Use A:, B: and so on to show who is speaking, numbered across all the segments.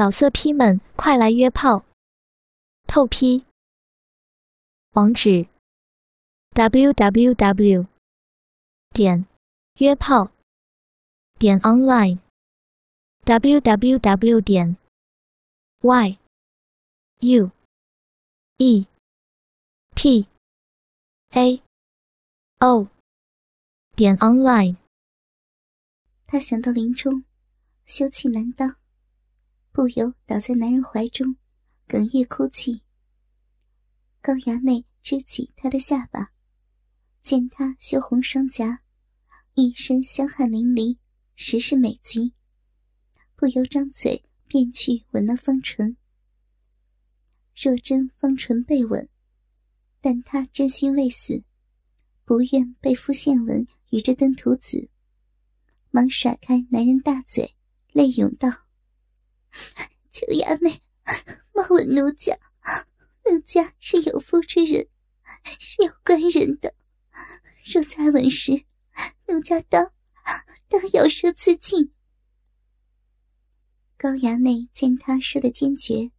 A: 老色批们，快来约炮！透批。网址：w w w 点约炮点 online w w w 点 y u e p a o 点 online。
B: 他想到林冲，羞气难当。不由倒在男人怀中，哽咽哭泣。高衙内支起他的下巴，见他羞红双颊，一身香汗淋漓，实是美极，不由张嘴便去吻那芳唇。若真芳唇被吻，但他真心未死，不愿被夫献吻与这登徒子，忙甩开男人大嘴，泪涌道。求衙内，莫吻奴家，奴家是有夫之人，是有官人的。若再吻时，奴家当当咬舌自尽。高衙内见他说的坚决，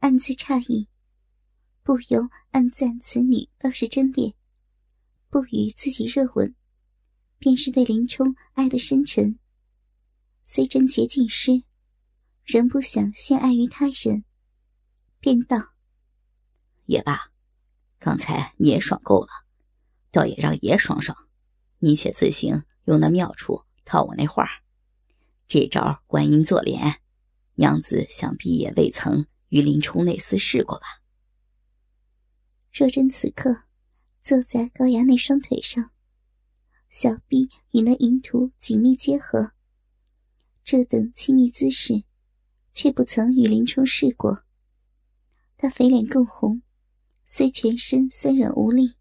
B: 暗自诧异，不由暗赞此女倒是真烈，不与自己热吻，便是对林冲爱的深沉。虽贞洁尽失。仍不想陷爱于他人，便道：“
C: 也罢，刚才你也爽够了，倒也让爷爽爽。你且自行用那妙处套我那话。这招观音坐莲，娘子想必也未曾与林冲那厮试过吧？”
B: 若真此刻坐在高衙内双腿上，小臂与那淫徒紧密结合，这等亲密姿势。却不曾与林冲试过。他肥脸更红，虽全身酸软无力，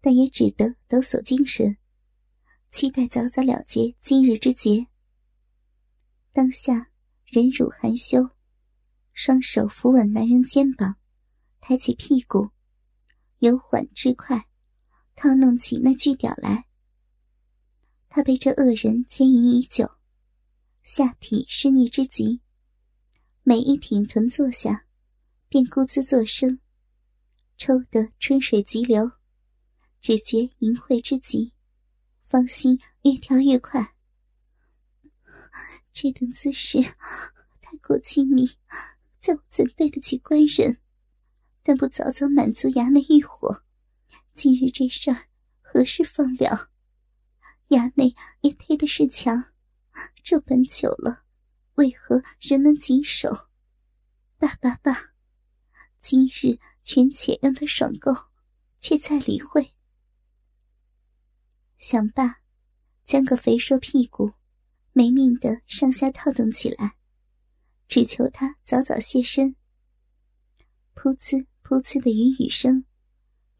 B: 但也只得抖擞精神，期待早早了结今日之劫。当下忍辱含羞，双手扶稳男人肩膀，抬起屁股，由缓至快，套弄起那巨屌来。他被这恶人奸淫已久，下体湿腻之极。每一挺臀坐下，便咕滋作声，抽得春水急流，只觉淫秽之极，芳心越跳越快。这等姿势太过亲密，叫我怎对得起官人？但不早早满足衙内欲火，今日这事儿何时放了？衙内也忒的是强，这般久了。为何仍能紧守？罢罢罢，今日全且让他爽够，却再理会。想罢，将个肥硕屁股没命的上下套动起来，只求他早早现身。噗呲噗呲的云雨声，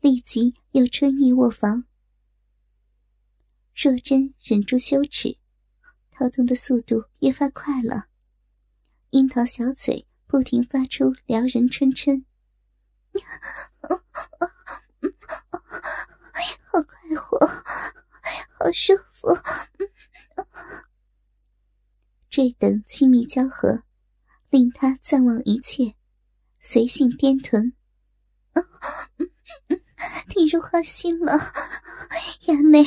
B: 立即又春意卧房。若真忍住羞耻，套动的速度越发快了。樱桃小嘴不停发出撩人春嗔，好快活，好舒服。这等亲密交合，令他暂忘一切，随性颠臀，听入花心了。衙内，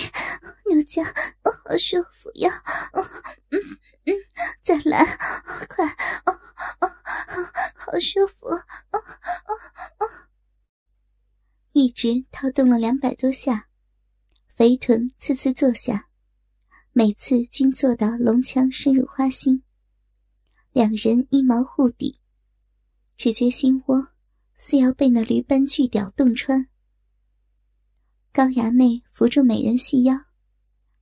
B: 奴家好舒服呀！嗯嗯，再来，快！哦哦，好舒服！哦哦哦，一直套动了两百多下，肥臀次次坐下，每次均做到龙枪深入花心，两人一毛护底，只觉心窝似要被那驴般巨屌洞穿。高衙内扶住美人细腰，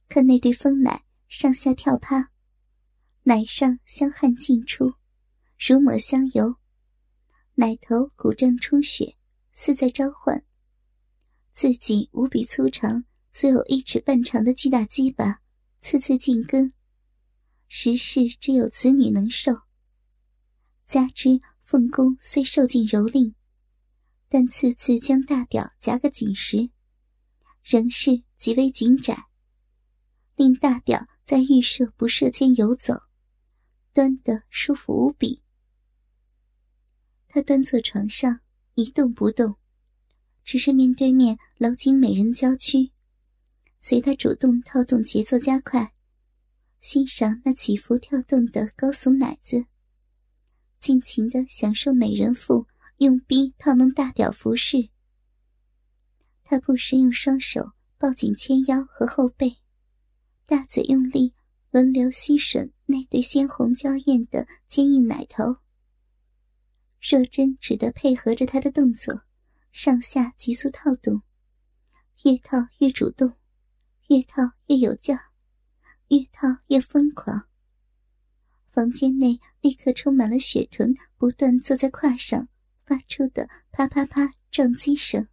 B: 看那对丰奶上下跳趴。奶上香汗尽出，如抹香油；奶头鼓胀充血，似在召唤。自己无比粗长，足有一尺半长的巨大鸡巴，次次进根，实是只有子女能受。加之凤宫虽受尽蹂躏，但次次将大屌夹个紧实，仍是极为紧窄，令大屌在预设不设间游走。端得舒服无比，他端坐床上一动不动，只是面对面搂紧美人娇躯，随他主动套动节奏加快，欣赏那起伏跳动的高耸奶子，尽情的享受美人妇用逼套弄大屌服饰。他不时用双手抱紧纤腰和后背，大嘴用力轮流吸吮那对鲜红娇艳的坚硬奶头。若真只得配合着他的动作，上下急速套动，越套越主动，越套越有劲，越套越疯狂。房间内立刻充满了雪臀不断坐在胯上发出的啪啪啪撞击声。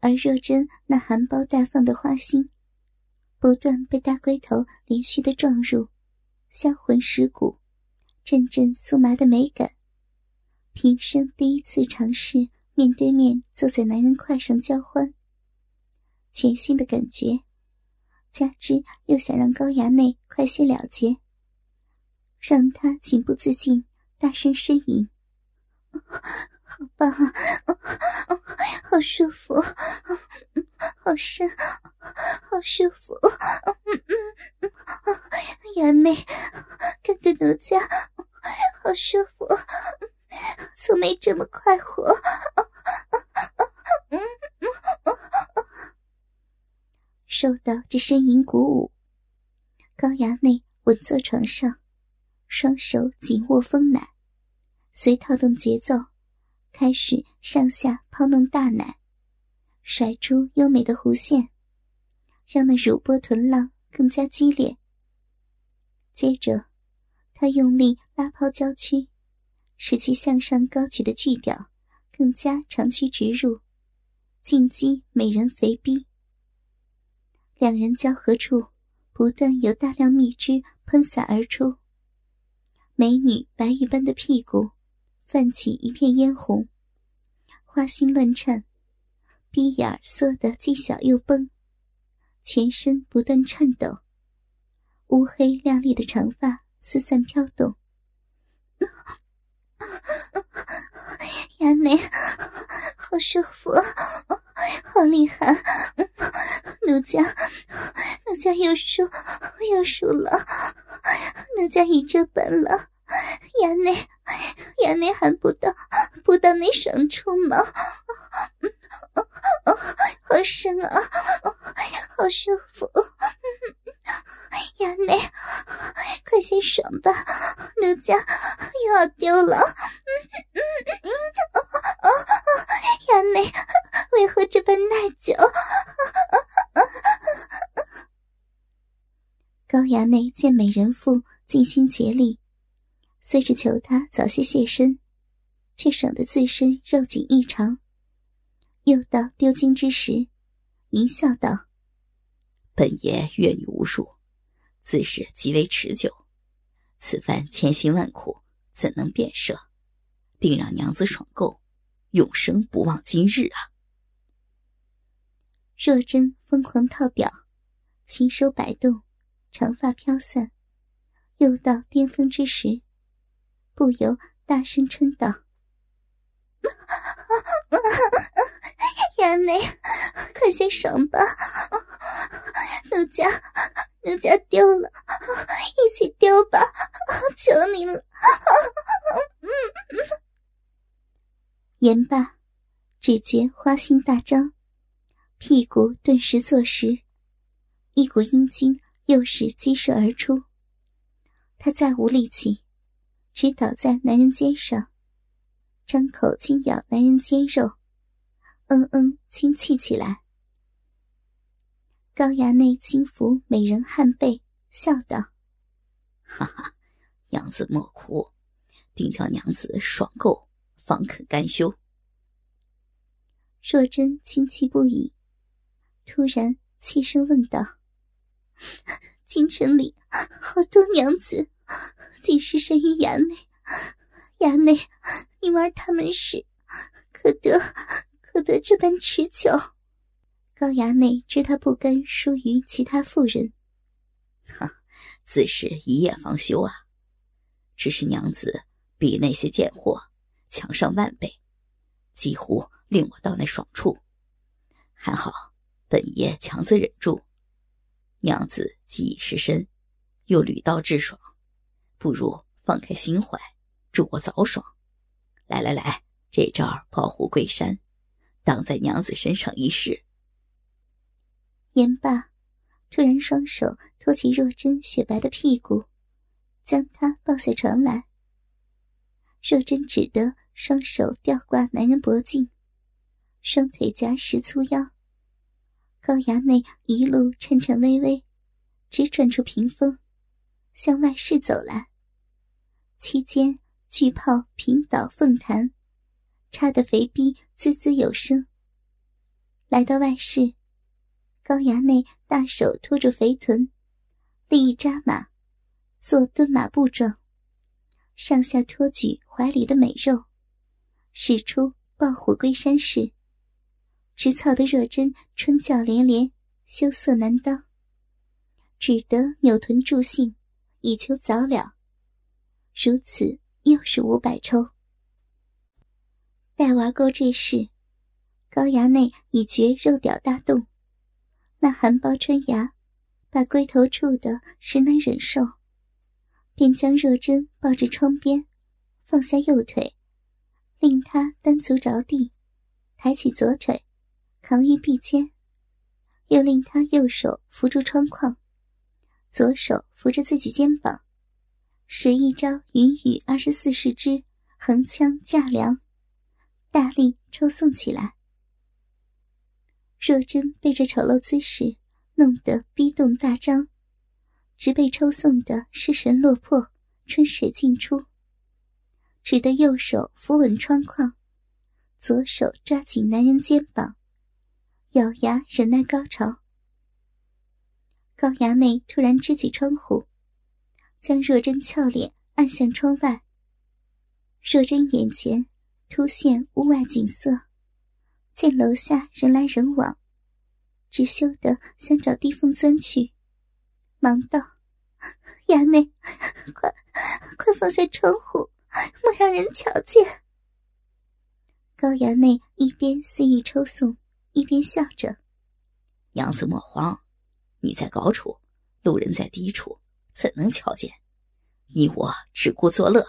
B: 而若真那含苞待放的花心，不断被大龟头连续的撞入，销魂蚀骨，阵阵酥麻的美感。平生第一次尝试面对面坐在男人胯上交欢，全新的感觉，加之又想让高衙内快些了结，让他情不自禁大声呻吟。好棒啊！好舒服，好深，好舒服。嗯嗯，衙内，看着奴家，好舒服，从没这么快活。受到这呻吟鼓舞，高衙内稳坐床上，双手紧握丰奶。随套动节奏，开始上下抛弄大奶，甩出优美的弧线，让那乳波臀浪更加激烈。接着，他用力拉抛娇躯，使其向上高举的巨屌更加长驱直入，进击美人肥逼。两人交合处，不断有大量蜜汁喷洒而出，美女白玉般的屁股。泛起一片嫣红，花心乱颤，鼻眼缩得既小又崩，全身不断颤抖，乌黑亮丽的长发四散飘动。衙内，好舒服，好厉害！奴家，奴家又输又输了，奴家已这本了。衙内，衙内还不到，不到那爽处吗？好深啊，好舒服。衙内，快些爽吧，奴家又要丢了。衙内，为何这般耐久？高衙内见美人妇尽心竭力。虽是求他早些现身，却省得自身肉紧异常。又到丢金之时，淫笑道：“
C: 本爷阅女无数，自是极为持久。此番千辛万苦，怎能便舍？定让娘子爽够，永生不忘今日啊！”
B: 若真疯狂套表，轻手摆动，长发飘散。又到巅峰之时。不由大声嗔道：“衙内，快些爽吧！奴家，奴家丢了，一起丢吧！求你了！”言罢，只觉花心大张，屁股顿时坐实，一股阴茎又是激射而出，他再无力气。直倒在男人肩上，张口轻咬男人肩肉，嗯嗯轻气起来。高衙内轻抚美人汗背，笑道：“
C: 哈哈，娘子莫哭，定叫娘子爽够，方肯甘休。”
B: 若真惊泣不已，突然气声问道：“京城里好多娘子。”竟是生于衙内，衙内，你玩他们时，可得可得这般持久？高衙内知他不甘输于其他妇人，
C: 哈，自是一夜方休啊。只是娘子比那些贱货，强上万倍，几乎令我到那爽处。还好，本爷强自忍住。娘子既已失身，又屡刀至爽，不如放开心怀，祝我早爽。来来来，这招炮虎归山，挡在娘子身上一试。
B: 言罢，突然双手托起若真雪白的屁股，将她抱下床来。若真只得双手吊挂男人脖颈，双腿夹实粗腰。高衙内一路颤颤巍巍，直转出屏风，向外室走来。期间巨炮频倒凤弹，插得肥逼滋滋有声。来到外室，高衙内大手托住肥臀，立一扎马，做蹲马步状，上下托举怀里的美肉，使出抱虎归山式。直操的若真春叫连连，羞涩难当，只得扭臀助兴，以求早了。如此又是五百抽。待玩够这事，高衙内已觉肉屌大动，那含苞春芽把龟头处的实难忍受，便将若真抱至窗边，放下右腿，令他单足着地，抬起左腿。扛于臂间，又令他右手扶住窗框，左手扶着自己肩膀，使一招云雨二十四式之横枪架梁，大力抽送起来。若真被这丑陋姿势弄得逼动大张，直被抽送的失神落魄，春水尽出，只得右手扶稳窗框，左手抓紧男人肩膀。咬牙忍耐高潮，高衙内突然支起窗户，将若真俏脸按向窗外。若真眼前突现屋外景色，见楼下人来人往，只羞得想找地缝钻去，忙道：“衙内，快快放下窗户，莫让人瞧见。”高衙内一边肆意抽送。一边笑着，
C: 娘子莫慌，你在高处，路人在低处，怎能瞧见？你我只顾作乐。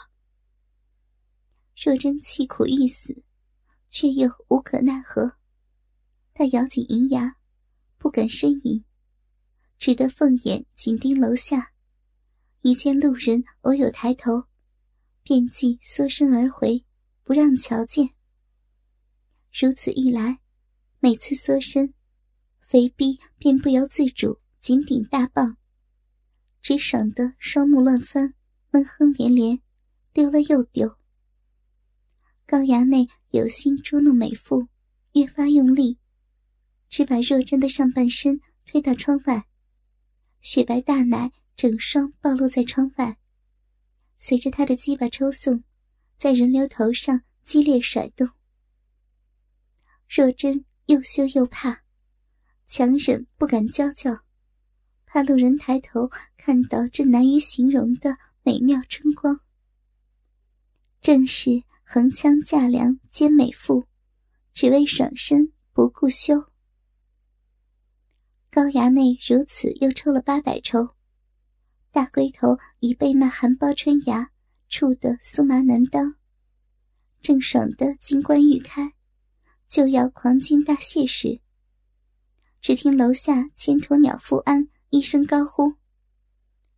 B: 若真气苦欲死，却又无可奈何，她咬紧银牙，不敢呻吟，只得凤眼紧盯楼下。一见路人偶有抬头，便即缩身而回，不让瞧见。如此一来。每次缩身，肥逼便不由自主紧顶大棒，直爽得双目乱翻，闷哼连连，丢了又丢。高衙内有心捉弄美妇，越发用力，只把若真的上半身推到窗外，雪白大奶整双暴露在窗外，随着他的鸡巴抽送，在人流头上激烈甩动。若真。又羞又怕，强忍不敢娇叫，怕路人抬头看到这难于形容的美妙春光。正是横枪架梁兼美妇，只为爽身不顾羞。高衙内如此又抽了八百抽，大龟头已被那含苞春芽触得酥麻难当，正爽的金冠欲开。就要狂惊大泄时，只听楼下千鸵鸟富安一声高呼：“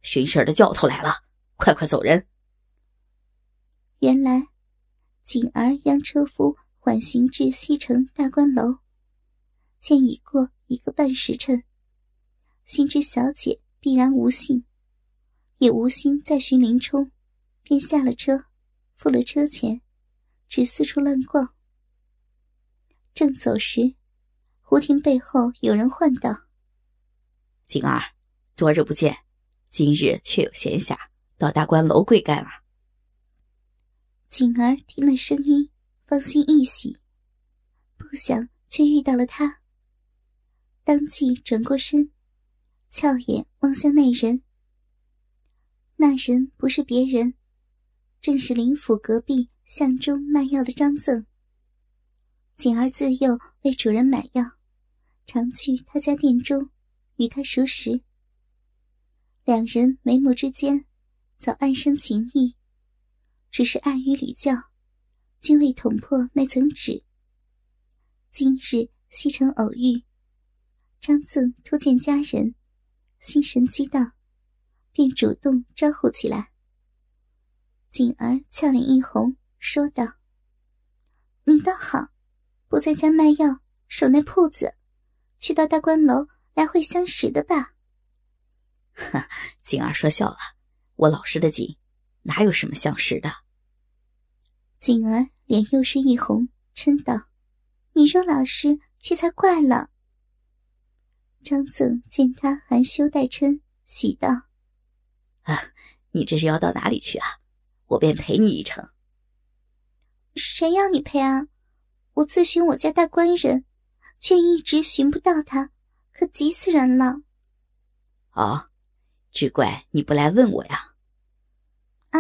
C: 巡视的教头来了，快快走人！”
B: 原来，锦儿将车夫缓行至西城大观楼，见已过一个半时辰，心知小姐必然无信，也无心再寻林冲，便下了车，付了车钱，只四处乱逛。正走时，忽听背后有人唤道：“
C: 景儿，多日不见，今日却有闲暇，到大观楼贵干啊？”
B: 景儿听了声音，芳心一喜，不想却遇到了他，当即转过身，俏眼望向那人。那人不是别人，正是林府隔壁巷中卖药的张赠。锦儿自幼为主人买药，常去他家店中与他熟识。两人眉目之间早暗生情意，只是碍于礼教，均未捅破那层纸。今日西城偶遇，张赠突见家人，心神激荡，便主动招呼起来。锦儿俏脸一红，说道：“你倒好，不在家卖药，守那铺子，去到大观楼来回相识的吧？”
C: 哈，锦儿说笑了，我老实的紧，哪有什么相识的？
B: 锦儿脸又是一红，嗔道：“你说老实，却才怪了。”张总见他含羞带嗔，喜道：“
C: 啊，你这是要到哪里去啊？”我便陪你一程。
B: 谁要你陪啊？我自寻我家大官人，却一直寻不到他，可急死人了。
C: 哦，只怪你不来问我呀。
B: 啊，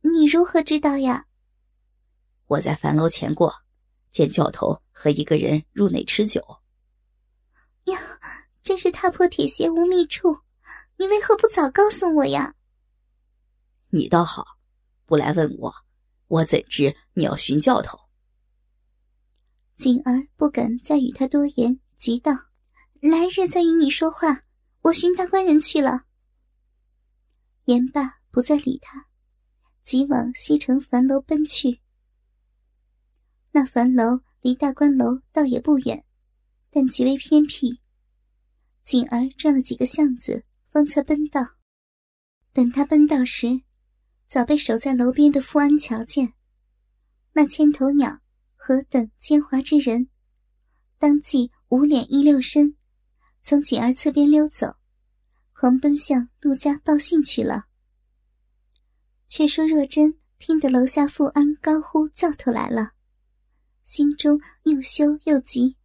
B: 你如何知道呀？
C: 我在樊楼前过，见教头和一个人入内吃酒。
B: 呀，真是踏破铁鞋无觅处！你为何不早告诉我呀？
C: 你倒好。不来问我，我怎知你要寻教头？
B: 锦儿不敢再与他多言，急道：“来日再与你说话，我寻大官人去了。”言罢，不再理他，即往西城樊楼奔去。那樊楼离大观楼倒也不远，但极为偏僻。锦儿转了几个巷子，方才奔到。等他奔到时，早被守在楼边的富安瞧见，那千头鸟何等奸猾之人，当即捂脸一溜身，从锦儿侧边溜走，狂奔向陆家报信去了。却说若真听得楼下富安高呼教头来了，心中又羞又急，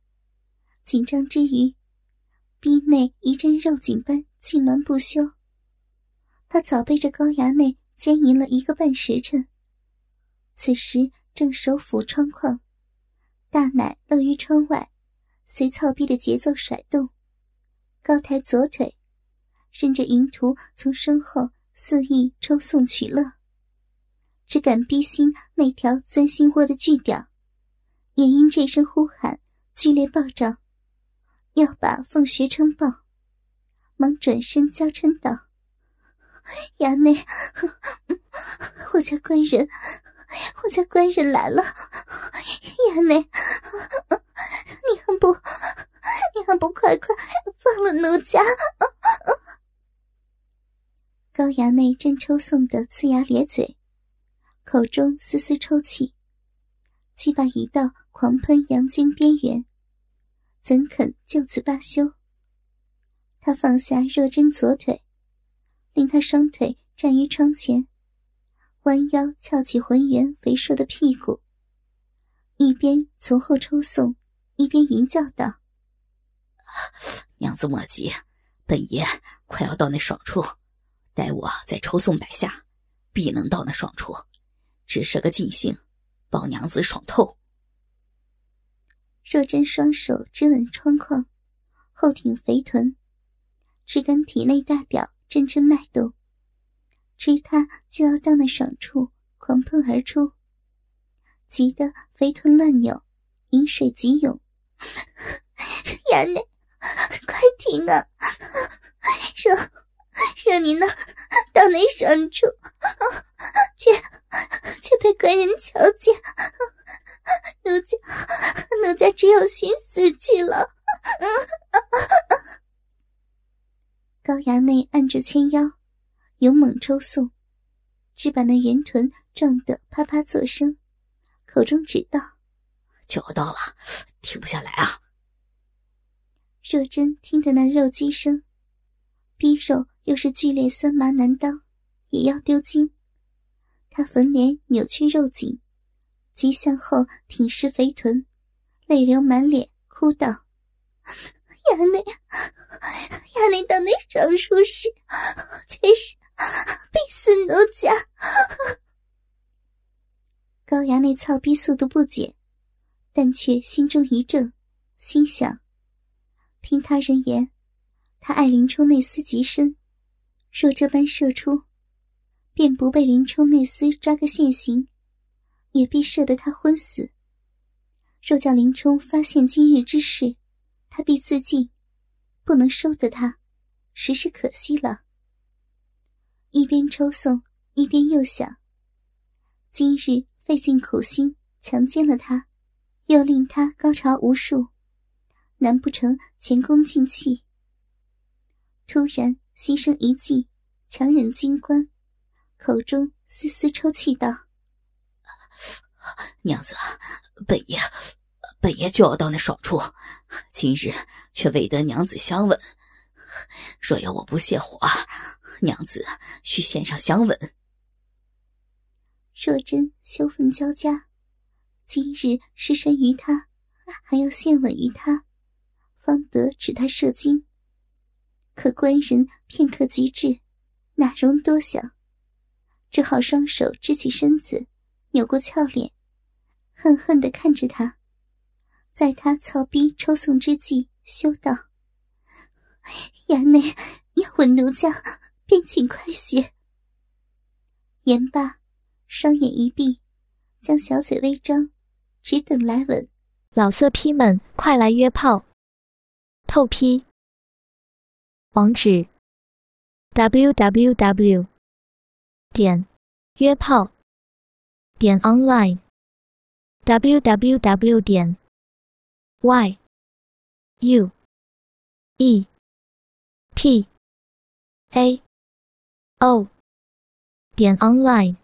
B: 紧张之余，逼内一阵肉紧般痉挛不休。他早被这高衙内。奸淫了一个半时辰，此时正手抚窗框，大奶露于窗外，随操逼的节奏甩动，高抬左腿，顺着淫徒从身后肆意抽送取乐，只敢逼心那条钻心窝的巨屌，也因这声呼喊剧烈暴涨，要把凤穴撑爆，忙转身娇嗔道。衙内，我家官人，我家官人来了。衙内，你还不，你还不快快放了奴家？高衙内正抽送的呲牙咧嘴，口中丝丝抽泣，鸡巴已到狂喷阳精边缘，怎肯就此罢休？他放下若真左腿。令他双腿站于窗前，弯腰翘起浑圆肥硕的屁股，一边从后抽送，一边吟叫道：“
C: 娘子莫急，本爷快要到那爽处，待我再抽送百下，必能到那爽处。只是个尽兴，保娘子爽透。”
B: 若真双手支稳窗框，后挺肥臀，只感体内大屌。阵阵脉动，知他就要到那爽处，狂喷而出，急得肥臀乱扭，饮水急涌。衙内，快停啊！若若你能到那爽处，却却被官人瞧见，奴家奴家只有寻死去了。高衙内按住纤腰，勇猛抽送，只把那圆臀撞得啪啪作声，口中只道：“
C: 就要到了，停不下来啊！”
B: 若真听得那肉鸡声，匕首又是剧烈酸麻难当，也要丢精。他粉脸扭曲肉紧，即向后挺尸肥臀，泪流满脸，哭道。亚内，亚内到那上书时，却是必死奴家。高衙内操逼速度不减，但却心中一怔，心想：听他人言，他爱林冲内丝极深，若这般射出，便不被林冲内丝抓个现行，也必射得他昏死。若叫林冲发现今日之事，他必自尽，不能收得他，实是可惜了。一边抽送，一边又想：今日费尽苦心强奸了他，又令他高潮无数，难不成前功尽弃？突然心生一计，强忍金冠，口中丝丝抽泣道：“
C: 娘子，本爷。”本爷就要到那爽处，今日却未得娘子相吻。若要我不泄火，娘子需献上香吻。
B: 若真羞愤交加，今日失身于他，还要献吻于他，方得指他射精。可官人片刻即至，哪容多想？只好双手支起身子，扭过俏脸，恨恨的看着他。在他操逼抽送之际，羞道：“衙内要吻奴家，便请快些。”言罢，双眼一闭，将小嘴微张，只等来吻。
A: 老色批们，快来约炮！透批。网址：w w w. 点约炮点 online w w w. 点 y u e p a o 点 online。